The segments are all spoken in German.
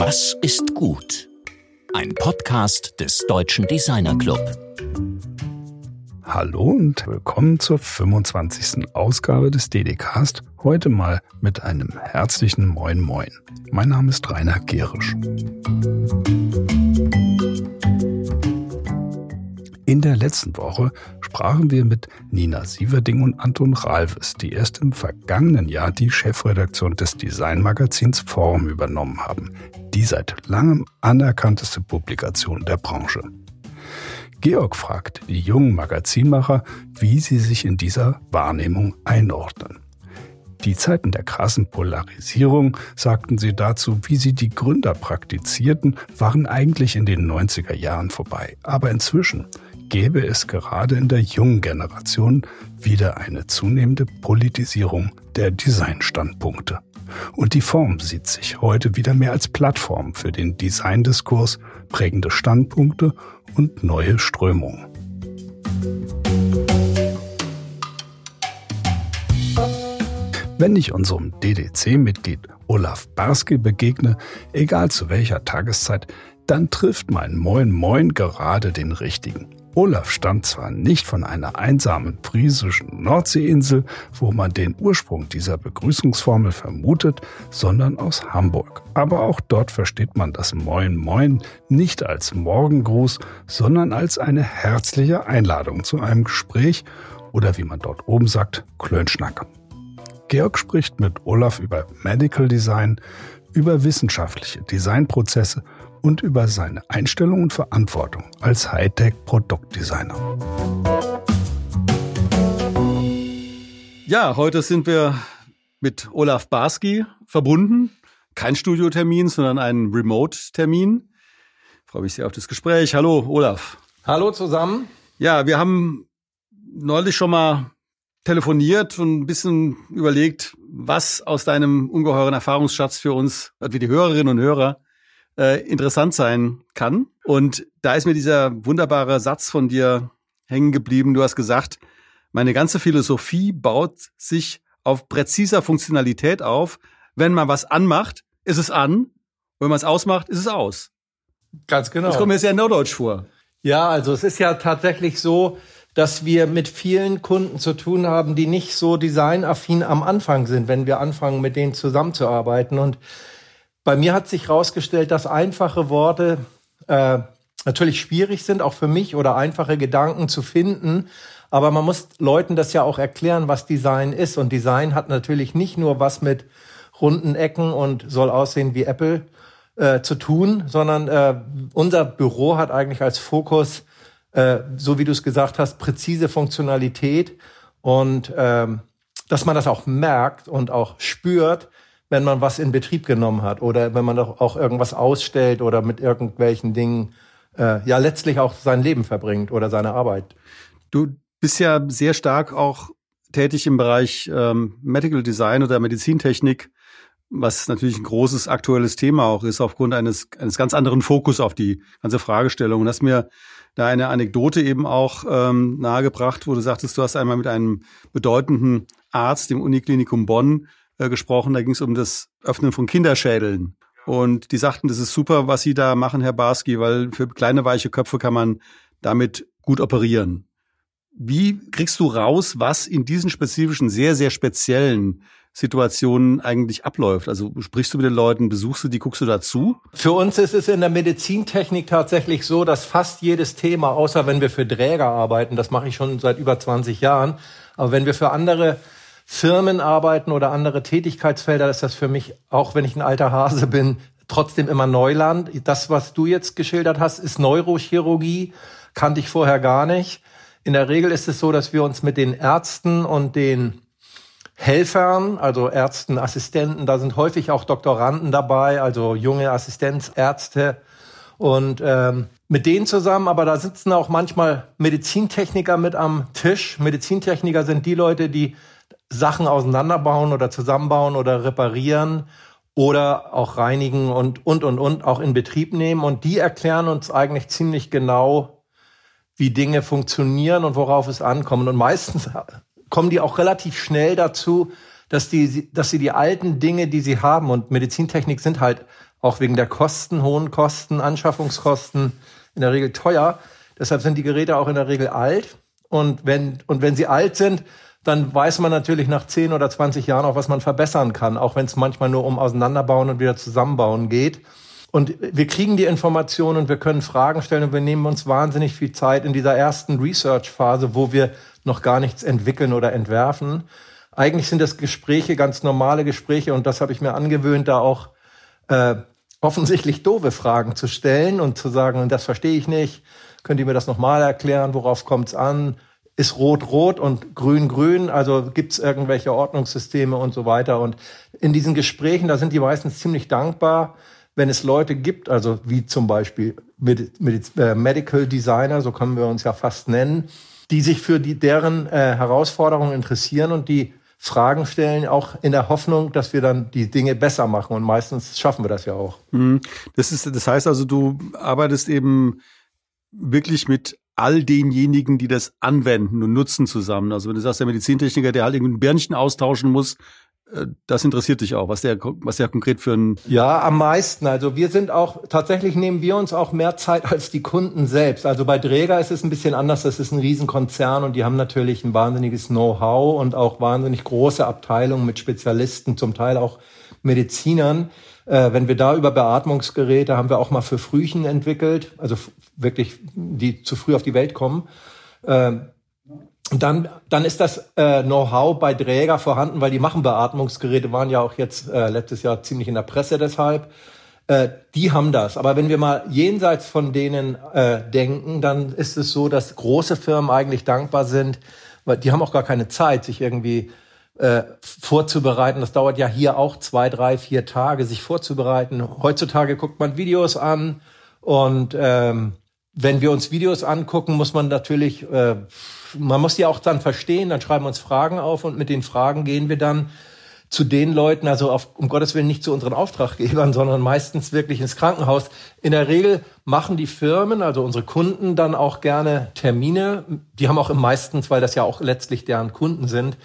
Was ist gut? Ein Podcast des Deutschen Designer Club. Hallo und willkommen zur 25. Ausgabe des DDcast. Heute mal mit einem herzlichen Moin Moin. Mein Name ist Rainer Gerisch. In der letzten Woche sprachen wir mit Nina Sieverding und Anton Ralves, die erst im vergangenen Jahr die Chefredaktion des Designmagazins Form übernommen haben, die seit langem anerkannteste Publikation der Branche. Georg fragt die jungen Magazinmacher, wie sie sich in dieser Wahrnehmung einordnen. Die Zeiten der krassen Polarisierung, sagten sie dazu, wie sie die Gründer praktizierten, waren eigentlich in den 90er Jahren vorbei. Aber inzwischen gäbe es gerade in der jungen Generation wieder eine zunehmende Politisierung der Designstandpunkte. Und die Form sieht sich heute wieder mehr als Plattform für den Designdiskurs, prägende Standpunkte und neue Strömungen. Wenn ich unserem DDC-Mitglied Olaf Barski begegne, egal zu welcher Tageszeit, dann trifft mein Moin Moin gerade den richtigen. Olaf stammt zwar nicht von einer einsamen friesischen Nordseeinsel, wo man den Ursprung dieser Begrüßungsformel vermutet, sondern aus Hamburg. Aber auch dort versteht man das Moin Moin nicht als Morgengruß, sondern als eine herzliche Einladung zu einem Gespräch oder wie man dort oben sagt, Klönschnack. Georg spricht mit Olaf über Medical Design, über wissenschaftliche Designprozesse und über seine Einstellung und Verantwortung als Hightech-Produktdesigner. Ja, heute sind wir mit Olaf Barski verbunden. Kein Studiotermin, sondern ein Remote-Termin. Freue mich sehr auf das Gespräch. Hallo, Olaf. Hallo zusammen. Ja, wir haben neulich schon mal telefoniert und ein bisschen überlegt, was aus deinem ungeheuren Erfahrungsschatz für uns, wie die Hörerinnen und Hörer, äh, interessant sein kann. Und da ist mir dieser wunderbare Satz von dir hängen geblieben. Du hast gesagt, meine ganze Philosophie baut sich auf präziser Funktionalität auf. Wenn man was anmacht, ist es an. Wenn man es ausmacht, ist es aus. Ganz genau. Das kommt mir sehr neudeutsch vor. Ja, also es ist ja tatsächlich so, dass wir mit vielen Kunden zu tun haben, die nicht so designaffin am Anfang sind, wenn wir anfangen, mit denen zusammenzuarbeiten. Und bei mir hat sich herausgestellt, dass einfache Worte äh, natürlich schwierig sind, auch für mich, oder einfache Gedanken zu finden. Aber man muss Leuten das ja auch erklären, was Design ist. Und Design hat natürlich nicht nur was mit runden Ecken und soll aussehen wie Apple äh, zu tun, sondern äh, unser Büro hat eigentlich als Fokus, äh, so wie du es gesagt hast, präzise Funktionalität und ähm, dass man das auch merkt und auch spürt, wenn man was in Betrieb genommen hat oder wenn man auch irgendwas ausstellt oder mit irgendwelchen Dingen äh, ja letztlich auch sein Leben verbringt oder seine Arbeit. Du bist ja sehr stark auch tätig im Bereich ähm, Medical Design oder Medizintechnik, was natürlich ein großes aktuelles Thema auch ist, aufgrund eines, eines ganz anderen Fokus auf die ganze Fragestellung. Und hast mir da eine Anekdote eben auch ähm, nahegebracht, wo du sagtest, du hast einmal mit einem bedeutenden Arzt im Uniklinikum Bonn äh, gesprochen. Da ging es um das Öffnen von Kinderschädeln. Und die sagten, das ist super, was Sie da machen, Herr Barski, weil für kleine weiche Köpfe kann man damit gut operieren. Wie kriegst du raus, was in diesen spezifischen, sehr, sehr speziellen Situationen eigentlich abläuft? Also sprichst du mit den Leuten, besuchst du die, guckst du dazu? Für uns ist es in der Medizintechnik tatsächlich so, dass fast jedes Thema, außer wenn wir für Träger arbeiten, das mache ich schon seit über 20 Jahren, aber wenn wir für andere Firmen arbeiten oder andere Tätigkeitsfelder, ist das für mich, auch wenn ich ein alter Hase bin, trotzdem immer Neuland. Das, was du jetzt geschildert hast, ist Neurochirurgie, kannte ich vorher gar nicht. In der Regel ist es so, dass wir uns mit den Ärzten und den Helfern, also Ärzten, Assistenten, da sind häufig auch Doktoranden dabei, also junge Assistenzärzte und ähm, mit denen zusammen, aber da sitzen auch manchmal Medizintechniker mit am Tisch. Medizintechniker sind die Leute, die Sachen auseinanderbauen oder zusammenbauen oder reparieren oder auch reinigen und, und, und, und auch in Betrieb nehmen. Und die erklären uns eigentlich ziemlich genau, wie Dinge funktionieren und worauf es ankommt. Und meistens kommen die auch relativ schnell dazu, dass die, dass sie die alten Dinge, die sie haben und Medizintechnik sind halt auch wegen der Kosten, hohen Kosten, Anschaffungskosten in der Regel teuer. Deshalb sind die Geräte auch in der Regel alt. Und wenn, und wenn sie alt sind, dann weiß man natürlich nach 10 oder 20 Jahren auch, was man verbessern kann, auch wenn es manchmal nur um Auseinanderbauen und wieder Zusammenbauen geht. Und wir kriegen die Informationen und wir können Fragen stellen und wir nehmen uns wahnsinnig viel Zeit in dieser ersten Research-Phase, wo wir noch gar nichts entwickeln oder entwerfen. Eigentlich sind das Gespräche, ganz normale Gespräche und das habe ich mir angewöhnt, da auch äh, offensichtlich doofe Fragen zu stellen und zu sagen, das verstehe ich nicht, könnt ihr mir das nochmal erklären, worauf kommt es an? Ist rot rot und grün grün? Also gibt es irgendwelche Ordnungssysteme und so weiter? Und in diesen Gesprächen, da sind die meistens ziemlich dankbar, wenn es Leute gibt, also wie zum Beispiel Med Med äh, Medical Designer, so können wir uns ja fast nennen, die sich für die, deren äh, Herausforderungen interessieren und die Fragen stellen, auch in der Hoffnung, dass wir dann die Dinge besser machen. Und meistens schaffen wir das ja auch. Mhm. Das ist, das heißt also, du arbeitest eben wirklich mit all denjenigen, die das anwenden und nutzen zusammen. Also wenn du sagst, der Medizintechniker, der halt irgendein Birnchen austauschen muss, äh, das interessiert dich auch, was der, was der konkret für ein. Ja, am meisten. Also wir sind auch, tatsächlich nehmen wir uns auch mehr Zeit als die Kunden selbst. Also bei Dräger ist es ein bisschen anders. Das ist ein Riesenkonzern und die haben natürlich ein wahnsinniges Know-how und auch wahnsinnig große Abteilungen mit Spezialisten, zum Teil auch Medizinern. Äh, wenn wir da über Beatmungsgeräte haben wir auch mal für Frühchen entwickelt, also wirklich, die zu früh auf die Welt kommen. Äh, dann, dann ist das äh, Know-how bei Dräger vorhanden, weil die machen Beatmungsgeräte, waren ja auch jetzt äh, letztes Jahr ziemlich in der Presse deshalb. Äh, die haben das. Aber wenn wir mal jenseits von denen äh, denken, dann ist es so, dass große Firmen eigentlich dankbar sind, weil die haben auch gar keine Zeit, sich irgendwie äh, vorzubereiten. Das dauert ja hier auch zwei, drei, vier Tage, sich vorzubereiten. Heutzutage guckt man Videos an und ähm, wenn wir uns Videos angucken, muss man natürlich, äh, man muss die auch dann verstehen, dann schreiben wir uns Fragen auf und mit den Fragen gehen wir dann zu den Leuten, also auf, um Gottes Willen nicht zu unseren Auftraggebern, sondern meistens wirklich ins Krankenhaus. In der Regel machen die Firmen, also unsere Kunden, dann auch gerne Termine. Die haben auch im meistens, weil das ja auch letztlich deren Kunden sind,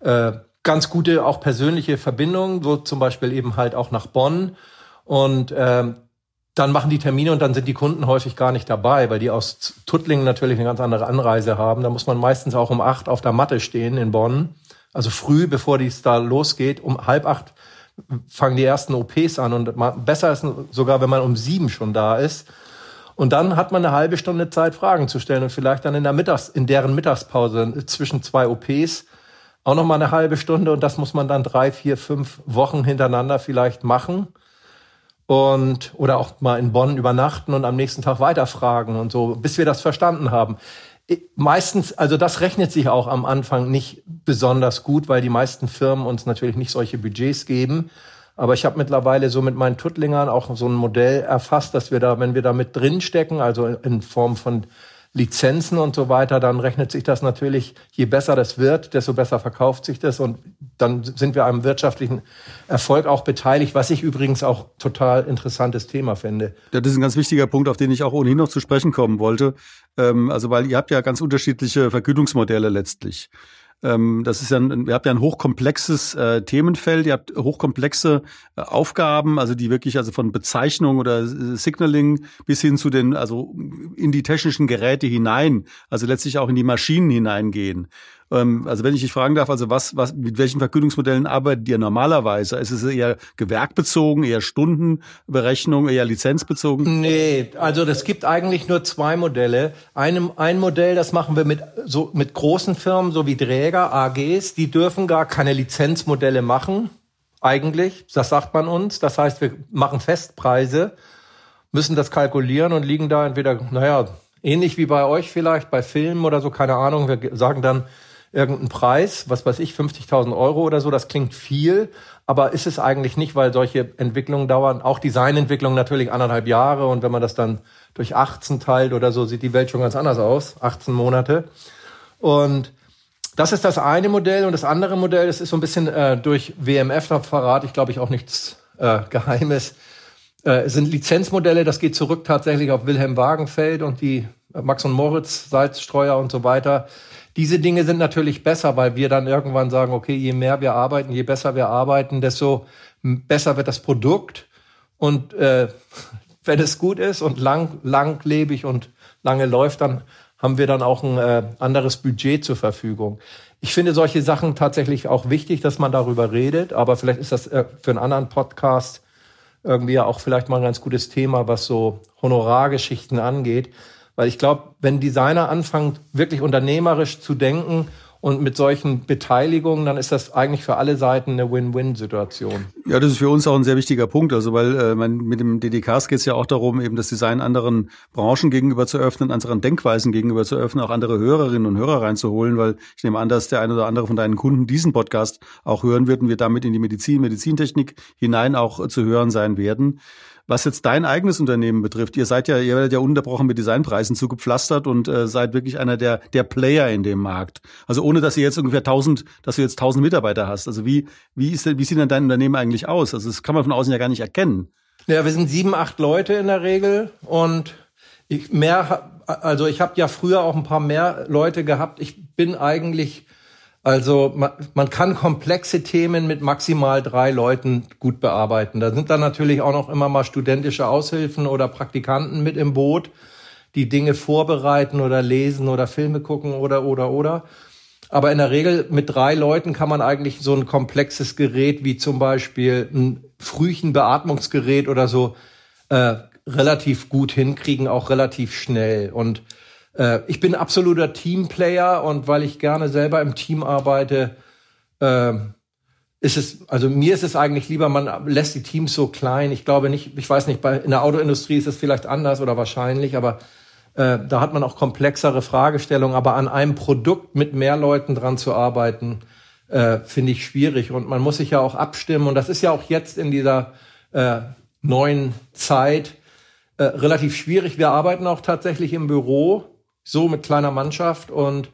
äh, ganz gute auch persönliche Verbindungen, so zum Beispiel eben halt auch nach Bonn. Und äh, dann machen die Termine und dann sind die Kunden häufig gar nicht dabei, weil die aus Tuttlingen natürlich eine ganz andere Anreise haben. Da muss man meistens auch um acht auf der Matte stehen in Bonn. Also früh, bevor dies da losgeht, um halb acht fangen die ersten OPs an und besser ist sogar, wenn man um sieben schon da ist. Und dann hat man eine halbe Stunde Zeit, Fragen zu stellen und vielleicht dann in der Mittags, in deren Mittagspause zwischen zwei OPs auch noch mal eine halbe Stunde und das muss man dann drei, vier, fünf Wochen hintereinander vielleicht machen und oder auch mal in Bonn übernachten und am nächsten Tag weiterfragen und so, bis wir das verstanden haben. Meistens, also das rechnet sich auch am Anfang nicht besonders gut, weil die meisten Firmen uns natürlich nicht solche Budgets geben. Aber ich habe mittlerweile so mit meinen Tuttlingern auch so ein Modell erfasst, dass wir da, wenn wir da mit drinstecken, also in Form von Lizenzen und so weiter, dann rechnet sich das natürlich, je besser das wird, desto besser verkauft sich das und dann sind wir am wirtschaftlichen Erfolg auch beteiligt, was ich übrigens auch total interessantes Thema finde. Das ist ein ganz wichtiger Punkt, auf den ich auch ohnehin noch zu sprechen kommen wollte. Ähm, also weil ihr habt ja ganz unterschiedliche Vergütungsmodelle letztlich. Ähm, das ist ja ein, ihr habt ja ein hochkomplexes äh, Themenfeld, ihr habt hochkomplexe äh, Aufgaben, also die wirklich also von Bezeichnung oder äh, Signaling bis hin zu den, also in die technischen Geräte hinein, also letztlich auch in die Maschinen hineingehen. Ähm, also wenn ich dich fragen darf, also was, was, mit welchen Vergütungsmodellen arbeitet ihr normalerweise? Ist es eher gewerkbezogen, eher Stundenberechnung, eher lizenzbezogen? Nee, also das gibt eigentlich nur zwei Modelle. Ein, ein Modell, das machen wir mit, so, mit großen Firmen, so wie Dräger, AGs, die dürfen gar keine Lizenzmodelle machen. Eigentlich, das sagt man uns. Das heißt, wir machen Festpreise, müssen das kalkulieren und liegen da entweder, naja, ähnlich wie bei euch vielleicht, bei Filmen oder so, keine Ahnung. Wir sagen dann, irgendeinen Preis, was weiß ich, 50.000 Euro oder so, das klingt viel, aber ist es eigentlich nicht, weil solche Entwicklungen dauern, auch Designentwicklungen natürlich anderthalb Jahre und wenn man das dann durch 18 teilt oder so, sieht die Welt schon ganz anders aus, 18 Monate. Und das ist das eine Modell und das andere Modell, das ist so ein bisschen äh, durch WMF, da verrate ich glaube ich auch nichts äh, Geheimes, äh, sind Lizenzmodelle, das geht zurück tatsächlich auf Wilhelm Wagenfeld und die Max und Moritz, Salzstreuer und so weiter Diese Dinge sind natürlich besser, weil wir dann irgendwann sagen, okay, je mehr wir arbeiten, je besser wir arbeiten, desto besser wird das Produkt. Und äh, wenn es gut ist und lang, langlebig und lange läuft, dann haben wir dann auch ein äh, anderes Budget zur Verfügung. Ich finde solche Sachen tatsächlich auch wichtig, dass man darüber redet, aber vielleicht ist das äh, für einen anderen Podcast irgendwie auch vielleicht mal ein ganz gutes Thema, was so Honorargeschichten angeht. Weil ich glaube, wenn Designer anfangen, wirklich unternehmerisch zu denken und mit solchen Beteiligungen, dann ist das eigentlich für alle Seiten eine Win-Win-Situation. Ja, das ist für uns auch ein sehr wichtiger Punkt. Also weil äh, man, mit dem DDKs geht es ja auch darum, eben das Design anderen Branchen gegenüber zu öffnen, anderen Denkweisen gegenüber zu öffnen, auch andere Hörerinnen und Hörer reinzuholen, weil ich nehme an, dass der eine oder andere von deinen Kunden diesen Podcast auch hören wird und wir damit in die Medizin, Medizintechnik hinein auch zu hören sein werden. Was jetzt dein eigenes Unternehmen betrifft, ihr seid ja, ihr werdet ja unterbrochen mit Designpreisen zugepflastert und äh, seid wirklich einer der, der Player in dem Markt. Also ohne, dass ihr jetzt ungefähr 1000, dass du jetzt 1000 Mitarbeiter hast. Also wie, wie ist wie sieht denn dein Unternehmen eigentlich aus? Also das kann man von außen ja gar nicht erkennen. Ja, wir sind sieben, acht Leute in der Regel und ich mehr, also ich habe ja früher auch ein paar mehr Leute gehabt. Ich bin eigentlich also man, man kann komplexe Themen mit maximal drei Leuten gut bearbeiten. Da sind dann natürlich auch noch immer mal studentische Aushilfen oder Praktikanten mit im Boot, die Dinge vorbereiten oder lesen oder Filme gucken oder oder oder. Aber in der Regel mit drei Leuten kann man eigentlich so ein komplexes Gerät wie zum Beispiel ein Frühchenbeatmungsgerät oder so äh, relativ gut hinkriegen, auch relativ schnell. Und äh, ich bin absoluter Teamplayer und weil ich gerne selber im Team arbeite, äh, ist es, also mir ist es eigentlich lieber, man lässt die Teams so klein. Ich glaube nicht, ich weiß nicht, bei, in der Autoindustrie ist es vielleicht anders oder wahrscheinlich, aber äh, da hat man auch komplexere Fragestellungen. Aber an einem Produkt mit mehr Leuten dran zu arbeiten, äh, finde ich schwierig. Und man muss sich ja auch abstimmen. Und das ist ja auch jetzt in dieser äh, neuen Zeit äh, relativ schwierig. Wir arbeiten auch tatsächlich im Büro so mit kleiner Mannschaft und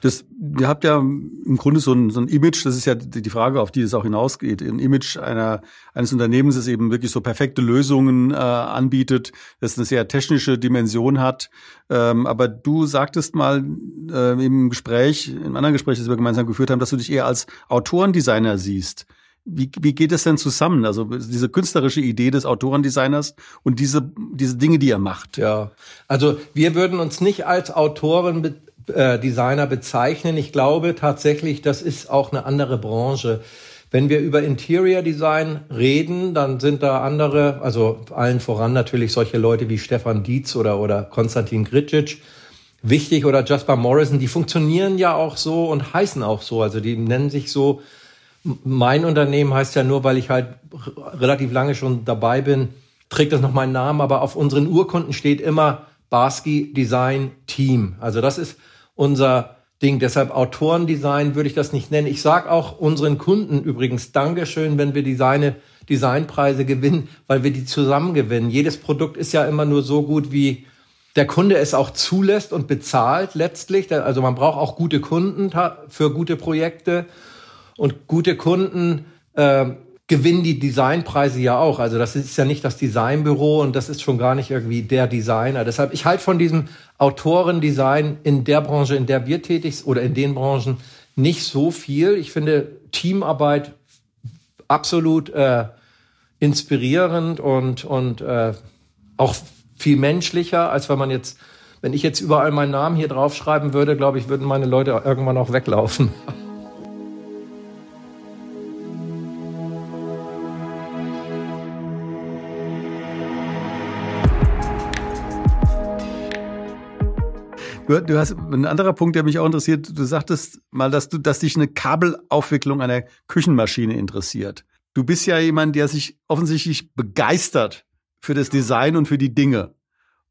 das, ihr habt ja im Grunde so ein, so ein Image, das ist ja die Frage, auf die es auch hinausgeht. Ein Image einer, eines Unternehmens, das eben wirklich so perfekte Lösungen äh, anbietet, das eine sehr technische Dimension hat. Ähm, aber du sagtest mal äh, im Gespräch, im anderen Gespräch, das wir gemeinsam geführt haben, dass du dich eher als Autorendesigner siehst. Wie, wie geht es denn zusammen? Also diese künstlerische Idee des Autorendesigners und diese, diese Dinge, die er macht. Ja, also wir würden uns nicht als Autoren äh, Designer bezeichnen. Ich glaube tatsächlich, das ist auch eine andere Branche. Wenn wir über Interior Design reden, dann sind da andere, also allen voran natürlich solche Leute wie Stefan Dietz oder, oder Konstantin Gricic wichtig oder Jasper Morrison, die funktionieren ja auch so und heißen auch so. Also die nennen sich so mein Unternehmen heißt ja nur, weil ich halt relativ lange schon dabei bin, trägt das noch meinen Namen, aber auf unseren Urkunden steht immer Barsky Design Team. Also das ist unser Ding. Deshalb Autorendesign würde ich das nicht nennen. Ich sage auch unseren Kunden übrigens Dankeschön, wenn wir Design, Designpreise gewinnen, weil wir die zusammen gewinnen. Jedes Produkt ist ja immer nur so gut, wie der Kunde es auch zulässt und bezahlt letztlich. Also man braucht auch gute Kunden für gute Projekte. Und gute Kunden äh, gewinnen die Designpreise ja auch. Also das ist ja nicht das Designbüro und das ist schon gar nicht irgendwie der Designer. Deshalb, ich halte von diesem Autorendesign in der Branche, in der wir tätig sind oder in den Branchen nicht so viel. Ich finde Teamarbeit absolut äh, inspirierend und, und äh, auch viel menschlicher, als wenn man jetzt, wenn ich jetzt überall meinen Namen hier draufschreiben würde, glaube ich, würden meine Leute irgendwann auch weglaufen. Du, hast ein anderer Punkt, der mich auch interessiert. Du sagtest mal, dass du, dass dich eine Kabelaufwicklung einer Küchenmaschine interessiert. Du bist ja jemand, der sich offensichtlich begeistert für das Design und für die Dinge.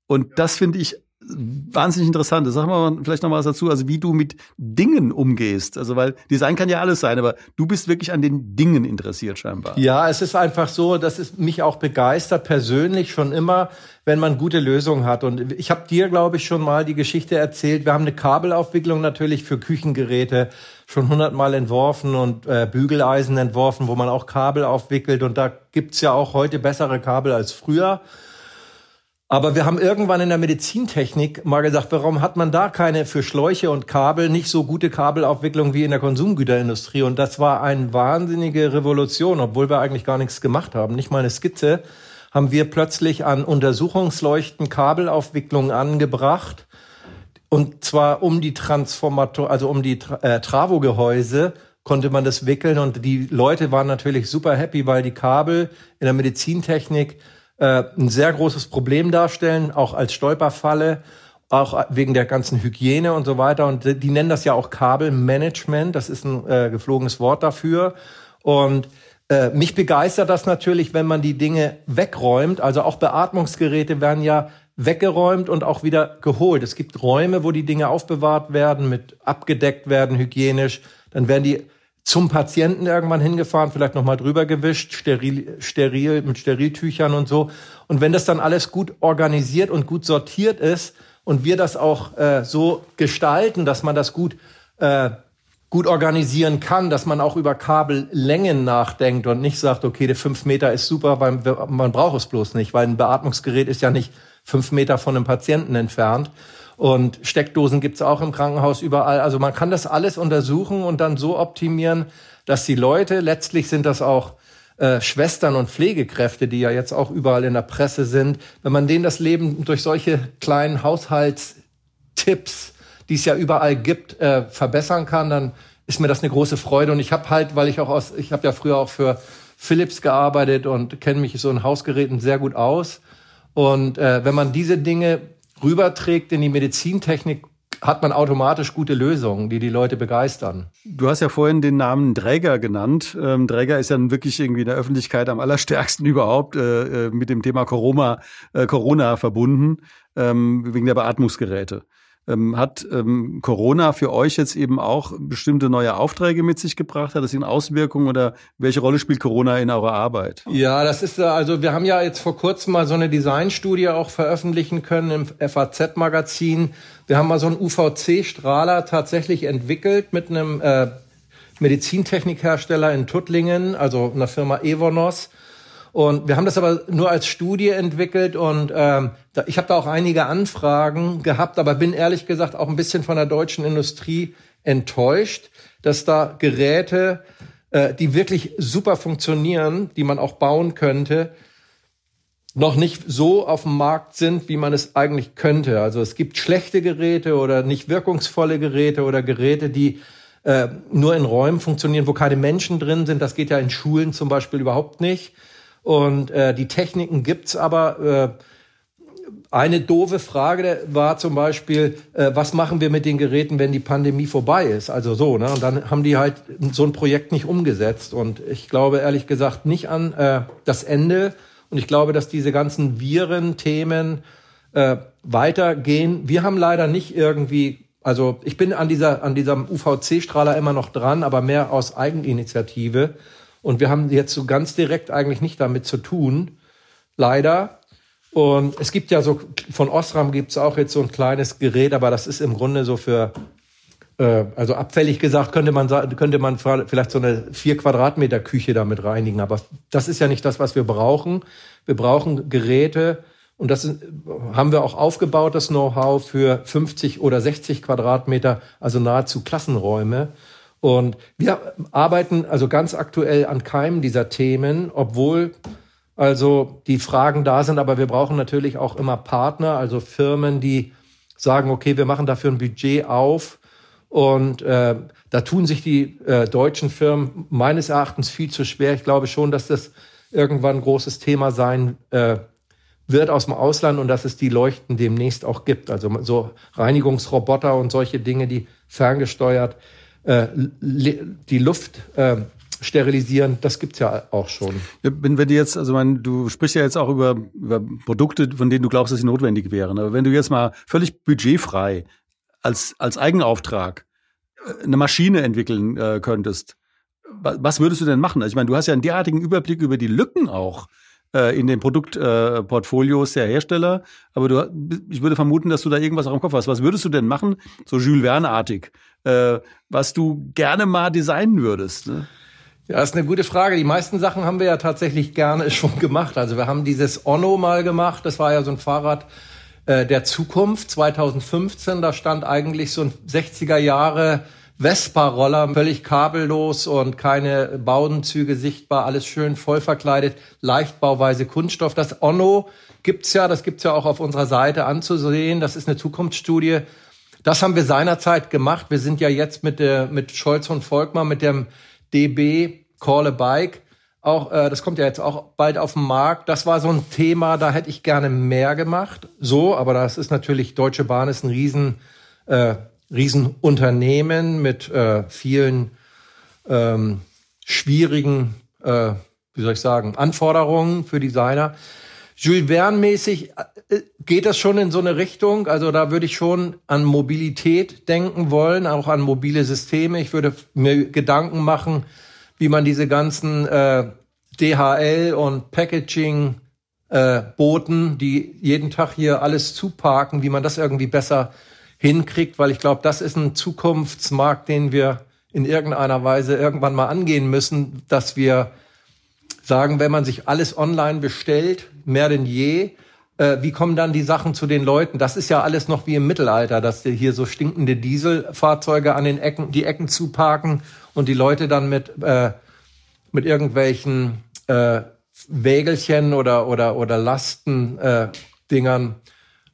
Und das finde ich wahnsinnig interessant. Sag mal vielleicht noch mal was dazu, also wie du mit Dingen umgehst. Also weil Design kann ja alles sein, aber du bist wirklich an den Dingen interessiert scheinbar. Ja, es ist einfach so, dass es mich auch begeistert persönlich schon immer, wenn man gute Lösungen hat. Und ich habe dir, glaube ich, schon mal die Geschichte erzählt. Wir haben eine Kabelaufwicklung natürlich für Küchengeräte schon hundertmal entworfen und äh, Bügeleisen entworfen, wo man auch Kabel aufwickelt. Und da gibt's ja auch heute bessere Kabel als früher. Aber wir haben irgendwann in der Medizintechnik mal gesagt, warum hat man da keine für Schläuche und Kabel nicht so gute Kabelaufwicklung wie in der Konsumgüterindustrie? Und das war eine wahnsinnige Revolution, obwohl wir eigentlich gar nichts gemacht haben. Nicht mal eine Skizze haben wir plötzlich an Untersuchungsleuchten Kabelaufwicklung angebracht. Und zwar um die Transformator, also um die äh, Travo-Gehäuse konnte man das wickeln und die Leute waren natürlich super happy, weil die Kabel in der Medizintechnik äh, ein sehr großes Problem darstellen, auch als Stolperfalle, auch wegen der ganzen Hygiene und so weiter. Und die nennen das ja auch Kabelmanagement. Das ist ein äh, geflogenes Wort dafür. Und äh, mich begeistert das natürlich, wenn man die Dinge wegräumt. Also auch Beatmungsgeräte werden ja weggeräumt und auch wieder geholt. Es gibt Räume, wo die Dinge aufbewahrt werden, mit abgedeckt werden, hygienisch. Dann werden die zum Patienten irgendwann hingefahren, vielleicht nochmal drüber gewischt, steril, steril, mit Steriltüchern und so. Und wenn das dann alles gut organisiert und gut sortiert ist und wir das auch äh, so gestalten, dass man das gut, äh, gut organisieren kann, dass man auch über Kabellängen nachdenkt und nicht sagt, okay, der fünf Meter ist super, weil man braucht es bloß nicht, weil ein Beatmungsgerät ist ja nicht fünf Meter von einem Patienten entfernt. Und Steckdosen gibt's auch im Krankenhaus überall. Also man kann das alles untersuchen und dann so optimieren, dass die Leute, letztlich sind das auch äh, Schwestern und Pflegekräfte, die ja jetzt auch überall in der Presse sind, wenn man denen das Leben durch solche kleinen Haushaltstipps, die es ja überall gibt, äh, verbessern kann, dann ist mir das eine große Freude. Und ich habe halt, weil ich auch aus, ich habe ja früher auch für Philips gearbeitet und kenne mich so in Hausgeräten sehr gut aus. Und äh, wenn man diese Dinge rüberträgt in die Medizintechnik, hat man automatisch gute Lösungen, die die Leute begeistern. Du hast ja vorhin den Namen Dräger genannt. Ähm, Dräger ist ja wirklich irgendwie in der Öffentlichkeit am allerstärksten überhaupt äh, äh, mit dem Thema Corona, äh, Corona verbunden, ähm, wegen der Beatmungsgeräte. Ähm, hat ähm, Corona für euch jetzt eben auch bestimmte neue Aufträge mit sich gebracht? Hat das in Auswirkungen oder welche Rolle spielt Corona in eurer Arbeit? Ja, das ist also wir haben ja jetzt vor kurzem mal so eine Designstudie auch veröffentlichen können im FAZ-Magazin. Wir haben mal so einen UVC-Strahler tatsächlich entwickelt mit einem äh, Medizintechnikhersteller in Tuttlingen, also einer Firma Evonos. Und wir haben das aber nur als Studie entwickelt und ähm, da, ich habe da auch einige Anfragen gehabt, aber bin ehrlich gesagt auch ein bisschen von der deutschen Industrie enttäuscht, dass da Geräte, äh, die wirklich super funktionieren, die man auch bauen könnte, noch nicht so auf dem Markt sind, wie man es eigentlich könnte. Also es gibt schlechte Geräte oder nicht wirkungsvolle Geräte oder Geräte, die äh, nur in Räumen funktionieren, wo keine Menschen drin sind. Das geht ja in Schulen zum Beispiel überhaupt nicht. Und äh, die Techniken gibt's aber. Äh, eine doofe Frage war zum Beispiel, äh, was machen wir mit den Geräten, wenn die Pandemie vorbei ist? Also so, ne? Und dann haben die halt so ein Projekt nicht umgesetzt. Und ich glaube ehrlich gesagt nicht an äh, das Ende. Und ich glaube, dass diese ganzen Viren-Themen äh, weitergehen. Wir haben leider nicht irgendwie, also ich bin an dieser an diesem UVC-Strahler immer noch dran, aber mehr aus Eigeninitiative. Und wir haben jetzt so ganz direkt eigentlich nicht damit zu tun, leider. Und es gibt ja so, von Osram gibt es auch jetzt so ein kleines Gerät, aber das ist im Grunde so für, äh, also abfällig gesagt, könnte man, könnte man vielleicht so eine vier Quadratmeter Küche damit reinigen. Aber das ist ja nicht das, was wir brauchen. Wir brauchen Geräte, und das haben wir auch aufgebaut, das Know-how für 50 oder 60 Quadratmeter, also nahezu Klassenräume. Und wir arbeiten also ganz aktuell an keinem dieser Themen, obwohl also die Fragen da sind, aber wir brauchen natürlich auch immer Partner, also Firmen, die sagen, okay, wir machen dafür ein Budget auf. Und äh, da tun sich die äh, deutschen Firmen meines Erachtens viel zu schwer. Ich glaube schon, dass das irgendwann ein großes Thema sein äh, wird aus dem Ausland und dass es die Leuchten demnächst auch gibt. Also so Reinigungsroboter und solche Dinge, die ferngesteuert äh, die Luft äh, sterilisieren, das gibt's ja auch schon. Wenn, wenn du jetzt, also mein, du sprichst ja jetzt auch über, über Produkte, von denen du glaubst, dass sie notwendig wären. Aber wenn du jetzt mal völlig budgetfrei als, als Eigenauftrag äh, eine Maschine entwickeln äh, könntest, was würdest du denn machen? Also ich meine, du hast ja einen derartigen Überblick über die Lücken auch äh, in den Produktportfolios der Hersteller, aber du, ich würde vermuten, dass du da irgendwas auch im Kopf hast. Was würdest du denn machen, so Jules Verne-artig? äh, was du gerne mal designen würdest. Ne? Ja, ist eine gute Frage. Die meisten Sachen haben wir ja tatsächlich gerne schon gemacht. Also wir haben dieses Onno mal gemacht. Das war ja so ein Fahrrad äh, der Zukunft 2015. Da stand eigentlich so ein 60er Jahre Vespa-Roller, völlig kabellos und keine Baudenzüge sichtbar, alles schön voll verkleidet, leichtbauweise Kunststoff. Das Onno gibt's ja, das gibt's ja auch auf unserer Seite anzusehen. Das ist eine Zukunftsstudie. Das haben wir seinerzeit gemacht. Wir sind ja jetzt mit der, mit Scholz und Volkmar, mit dem DB Call a Bike. Auch, äh, das kommt ja jetzt auch bald auf den Markt. Das war so ein Thema, da hätte ich gerne mehr gemacht. So, aber das ist natürlich, Deutsche Bahn ist ein riesen, äh, Riesenunternehmen mit äh, vielen ähm, schwierigen, äh, wie soll ich sagen, Anforderungen für Designer. Jules Verne-mäßig äh, geht das schon in so eine Richtung. Also da würde ich schon an Mobilität denken wollen, auch an mobile Systeme. Ich würde mir Gedanken machen, wie man diese ganzen äh, DHL und Packaging äh, Boten, die jeden Tag hier alles zuparken, wie man das irgendwie besser hinkriegt, weil ich glaube, das ist ein Zukunftsmarkt, den wir in irgendeiner Weise irgendwann mal angehen müssen, dass wir sagen, wenn man sich alles online bestellt, mehr denn je, äh, wie kommen dann die Sachen zu den Leuten? Das ist ja alles noch wie im Mittelalter, dass hier so stinkende Dieselfahrzeuge an den Ecken, die Ecken zuparken und die Leute dann mit, äh, mit irgendwelchen äh, Wägelchen oder, oder, oder Lasten äh,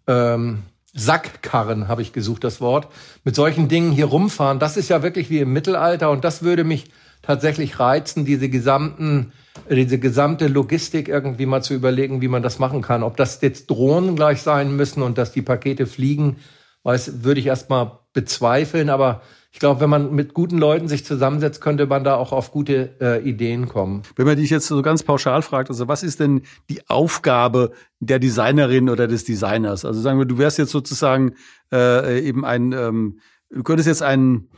ähm, Sackkarren habe ich gesucht, das Wort, mit solchen Dingen hier rumfahren. Das ist ja wirklich wie im Mittelalter und das würde mich tatsächlich reizen, diese gesamten diese gesamte Logistik irgendwie mal zu überlegen, wie man das machen kann. Ob das jetzt Drohnen gleich sein müssen und dass die Pakete fliegen, weiß, würde ich erstmal bezweifeln. Aber ich glaube, wenn man mit guten Leuten sich zusammensetzt, könnte man da auch auf gute äh, Ideen kommen. Wenn man dich jetzt so ganz pauschal fragt, also was ist denn die Aufgabe der Designerin oder des Designers? Also sagen wir, du wärst jetzt sozusagen äh, eben ein, ähm, du könntest jetzt einen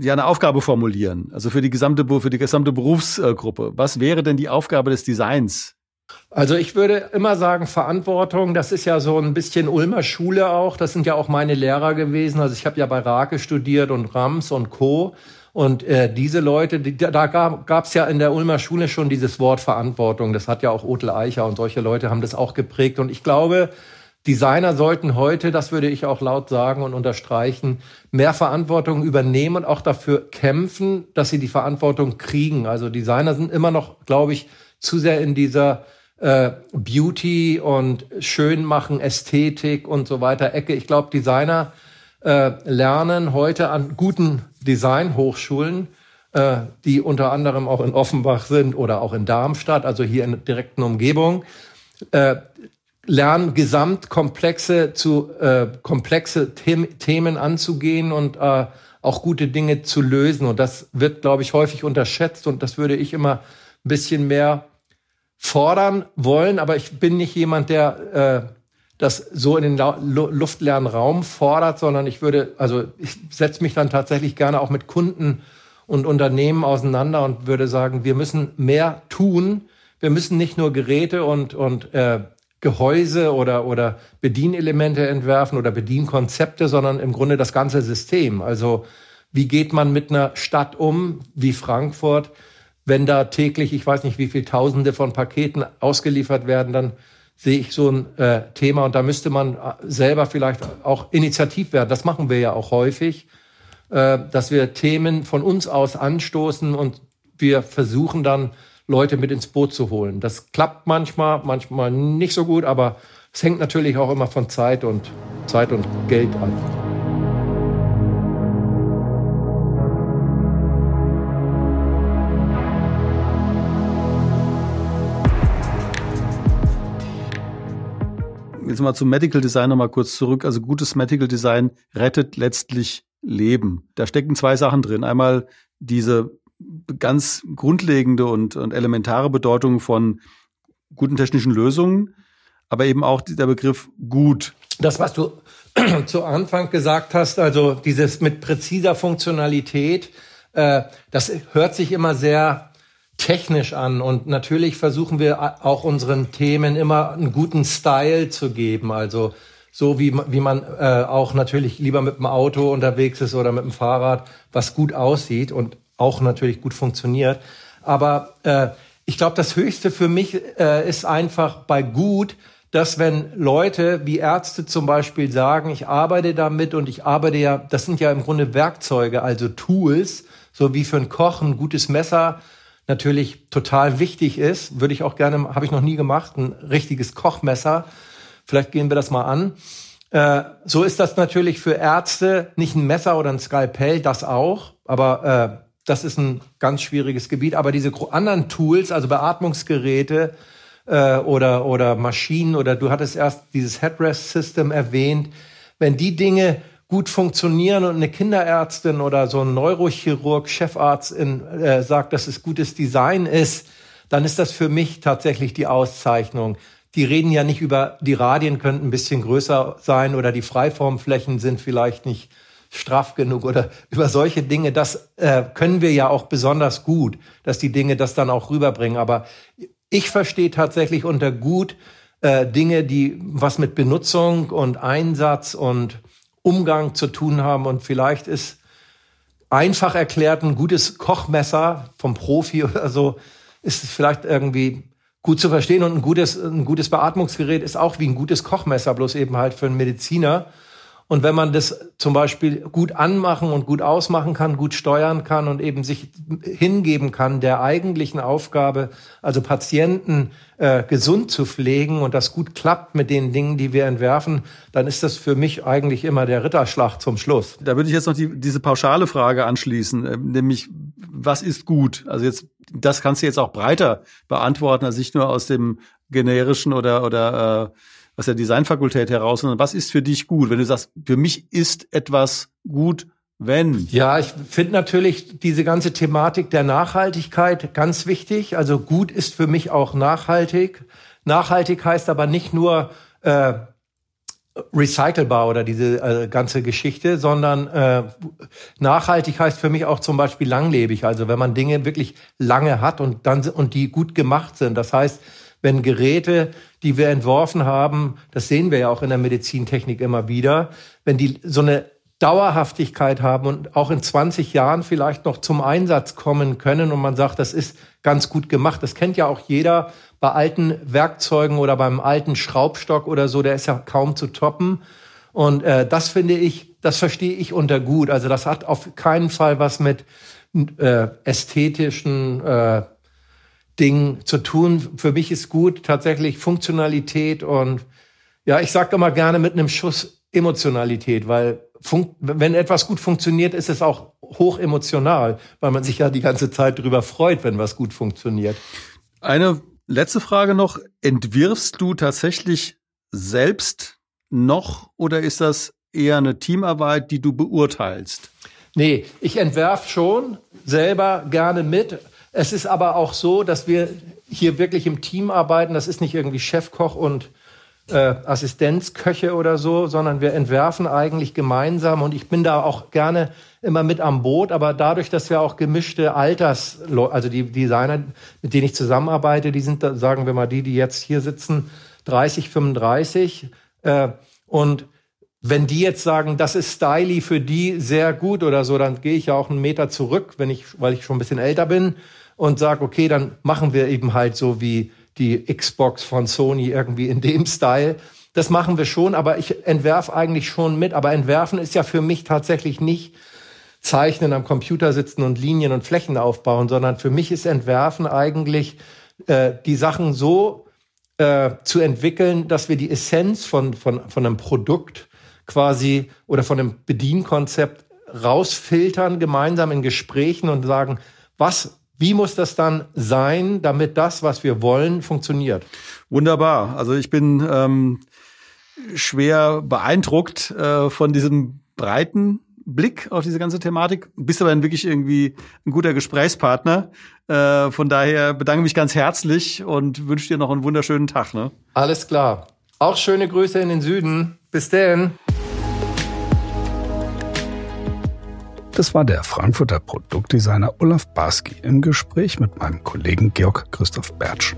ja eine Aufgabe formulieren, also für die gesamte für die gesamte Berufsgruppe. Was wäre denn die Aufgabe des Designs? Also ich würde immer sagen, Verantwortung, das ist ja so ein bisschen Ulmer Schule auch. Das sind ja auch meine Lehrer gewesen. Also ich habe ja bei Rake studiert und Rams und Co. Und äh, diese Leute, die, da gab es ja in der Ulmer Schule schon dieses Wort Verantwortung. Das hat ja auch Otel Eicher und solche Leute haben das auch geprägt. Und ich glaube, Designer sollten heute, das würde ich auch laut sagen und unterstreichen, mehr Verantwortung übernehmen und auch dafür kämpfen, dass sie die Verantwortung kriegen. Also Designer sind immer noch, glaube ich, zu sehr in dieser äh, Beauty und Schönmachen, Ästhetik und so weiter Ecke. Ich glaube, Designer äh, lernen heute an guten Designhochschulen, äh, die unter anderem auch in Offenbach sind oder auch in Darmstadt, also hier in direkten Umgebung, äh, lernen, gesamtkomplexe zu äh, komplexe The Themen anzugehen und äh, auch gute Dinge zu lösen. Und das wird, glaube ich, häufig unterschätzt und das würde ich immer ein bisschen mehr fordern wollen. Aber ich bin nicht jemand, der äh, das so in den luftleeren Raum fordert, sondern ich würde, also ich setze mich dann tatsächlich gerne auch mit Kunden und Unternehmen auseinander und würde sagen, wir müssen mehr tun. Wir müssen nicht nur Geräte und, und äh, Gehäuse oder, oder Bedienelemente entwerfen oder Bedienkonzepte, sondern im Grunde das ganze System. Also wie geht man mit einer Stadt um wie Frankfurt, wenn da täglich, ich weiß nicht, wie viel Tausende von Paketen ausgeliefert werden, dann sehe ich so ein äh, Thema und da müsste man äh, selber vielleicht auch initiativ werden. Das machen wir ja auch häufig, äh, dass wir Themen von uns aus anstoßen und wir versuchen dann Leute mit ins Boot zu holen. Das klappt manchmal, manchmal nicht so gut, aber es hängt natürlich auch immer von Zeit und Zeit und Geld an. Jetzt mal zum Medical Design noch mal kurz zurück. Also gutes Medical Design rettet letztlich Leben. Da stecken zwei Sachen drin. Einmal diese ganz grundlegende und, und elementare Bedeutung von guten technischen Lösungen, aber eben auch der Begriff gut. Das, was du zu Anfang gesagt hast, also dieses mit präziser Funktionalität, äh, das hört sich immer sehr technisch an und natürlich versuchen wir auch unseren Themen immer einen guten Style zu geben, also so wie, wie man äh, auch natürlich lieber mit dem Auto unterwegs ist oder mit dem Fahrrad, was gut aussieht und auch natürlich gut funktioniert. Aber äh, ich glaube, das Höchste für mich äh, ist einfach bei gut, dass wenn Leute wie Ärzte zum Beispiel sagen, ich arbeite damit und ich arbeite ja, das sind ja im Grunde Werkzeuge, also Tools, so wie für einen Koch ein gutes Messer natürlich total wichtig ist, würde ich auch gerne, habe ich noch nie gemacht, ein richtiges Kochmesser. Vielleicht gehen wir das mal an. Äh, so ist das natürlich für Ärzte nicht ein Messer oder ein Skalpell, das auch, aber äh, das ist ein ganz schwieriges Gebiet. Aber diese anderen Tools, also Beatmungsgeräte äh, oder, oder Maschinen oder du hattest erst dieses Headrest-System erwähnt, wenn die Dinge gut funktionieren und eine Kinderärztin oder so ein Neurochirurg, Chefarzt in, äh, sagt, dass es gutes Design ist, dann ist das für mich tatsächlich die Auszeichnung. Die reden ja nicht über, die Radien könnten ein bisschen größer sein oder die Freiformflächen sind vielleicht nicht straff genug oder über solche Dinge. Das äh, können wir ja auch besonders gut, dass die Dinge das dann auch rüberbringen. Aber ich verstehe tatsächlich unter gut äh, Dinge, die was mit Benutzung und Einsatz und Umgang zu tun haben. Und vielleicht ist einfach erklärt ein gutes Kochmesser vom Profi oder so, ist vielleicht irgendwie gut zu verstehen. Und ein gutes, ein gutes Beatmungsgerät ist auch wie ein gutes Kochmesser, bloß eben halt für einen Mediziner. Und wenn man das zum Beispiel gut anmachen und gut ausmachen kann, gut steuern kann und eben sich hingeben kann der eigentlichen Aufgabe, also Patienten äh, gesund zu pflegen und das gut klappt mit den Dingen, die wir entwerfen, dann ist das für mich eigentlich immer der Ritterschlag zum Schluss. Da würde ich jetzt noch die, diese pauschale Frage anschließen, äh, nämlich was ist gut? Also jetzt, das kannst du jetzt auch breiter beantworten, als nicht nur aus dem generischen oder oder äh, aus der Designfakultät heraus, sondern was ist für dich gut? Wenn du sagst, für mich ist etwas gut, wenn. Ja, ich finde natürlich diese ganze Thematik der Nachhaltigkeit ganz wichtig. Also gut ist für mich auch nachhaltig. Nachhaltig heißt aber nicht nur äh, recycelbar oder diese äh, ganze Geschichte, sondern äh, nachhaltig heißt für mich auch zum Beispiel langlebig. Also wenn man Dinge wirklich lange hat und dann und die gut gemacht sind. Das heißt, wenn Geräte, die wir entworfen haben, das sehen wir ja auch in der Medizintechnik immer wieder, wenn die so eine Dauerhaftigkeit haben und auch in 20 Jahren vielleicht noch zum Einsatz kommen können und man sagt, das ist ganz gut gemacht. Das kennt ja auch jeder bei alten Werkzeugen oder beim alten Schraubstock oder so, der ist ja kaum zu toppen. Und äh, das finde ich, das verstehe ich unter gut. Also das hat auf keinen Fall was mit äh, ästhetischen äh, Ding zu tun. Für mich ist gut tatsächlich Funktionalität und ja, ich sage immer gerne mit einem Schuss Emotionalität, weil wenn etwas gut funktioniert, ist es auch hoch emotional, weil man sich ja die ganze Zeit darüber freut, wenn was gut funktioniert. Eine letzte Frage noch. Entwirfst du tatsächlich selbst noch oder ist das eher eine Teamarbeit, die du beurteilst? Nee, ich entwerf schon selber gerne mit, es ist aber auch so, dass wir hier wirklich im Team arbeiten. Das ist nicht irgendwie Chefkoch und äh, Assistenzköche oder so, sondern wir entwerfen eigentlich gemeinsam. Und ich bin da auch gerne immer mit am Boot, aber dadurch, dass wir auch gemischte Alters, also die Designer, mit denen ich zusammenarbeite, die sind, sagen wir mal, die, die jetzt hier sitzen, 30, 35 äh, und wenn die jetzt sagen, das ist styly für die sehr gut oder so, dann gehe ich ja auch einen Meter zurück, wenn ich, weil ich schon ein bisschen älter bin und sage, okay, dann machen wir eben halt so wie die Xbox von Sony irgendwie in dem Style. Das machen wir schon, aber ich entwerfe eigentlich schon mit. Aber entwerfen ist ja für mich tatsächlich nicht zeichnen, am Computer sitzen und Linien und Flächen aufbauen, sondern für mich ist entwerfen eigentlich äh, die Sachen so äh, zu entwickeln, dass wir die Essenz von, von, von einem Produkt quasi oder von einem Bedienkonzept rausfiltern, gemeinsam in Gesprächen und sagen, was wie muss das dann sein, damit das, was wir wollen, funktioniert? Wunderbar. Also ich bin ähm, schwer beeindruckt äh, von diesem breiten Blick auf diese ganze Thematik. Bist aber wirklich irgendwie ein guter Gesprächspartner. Äh, von daher bedanke mich ganz herzlich und wünsche dir noch einen wunderschönen Tag. Ne? Alles klar. Auch schöne Grüße in den Süden. Bis denn. Das war der Frankfurter Produktdesigner Olaf Barski im Gespräch mit meinem Kollegen Georg Christoph Bertsch.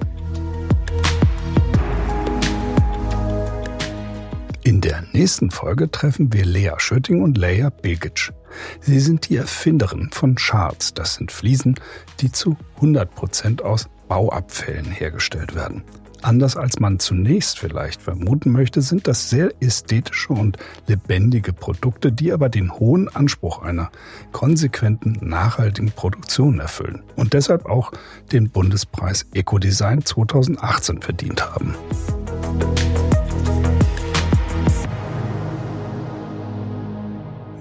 In der nächsten Folge treffen wir Lea Schötting und Leia Bilgic. Sie sind die Erfinderin von Charts. Das sind Fliesen, die zu 100 Prozent aus Bauabfällen hergestellt werden. Anders als man zunächst vielleicht vermuten möchte, sind das sehr ästhetische und lebendige Produkte, die aber den hohen Anspruch einer konsequenten, nachhaltigen Produktion erfüllen und deshalb auch den Bundespreis Ecodesign 2018 verdient haben.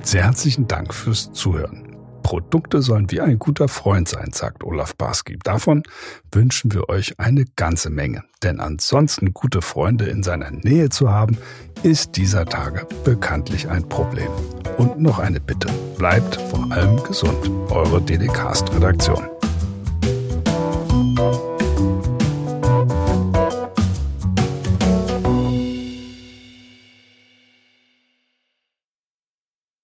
Sehr herzlichen Dank fürs Zuhören. Produkte sollen wie ein guter Freund sein, sagt Olaf Barski. Davon wünschen wir euch eine ganze Menge. Denn ansonsten gute Freunde in seiner Nähe zu haben, ist dieser Tage bekanntlich ein Problem. Und noch eine Bitte. Bleibt vor allem gesund. Eure DDcast-Redaktion.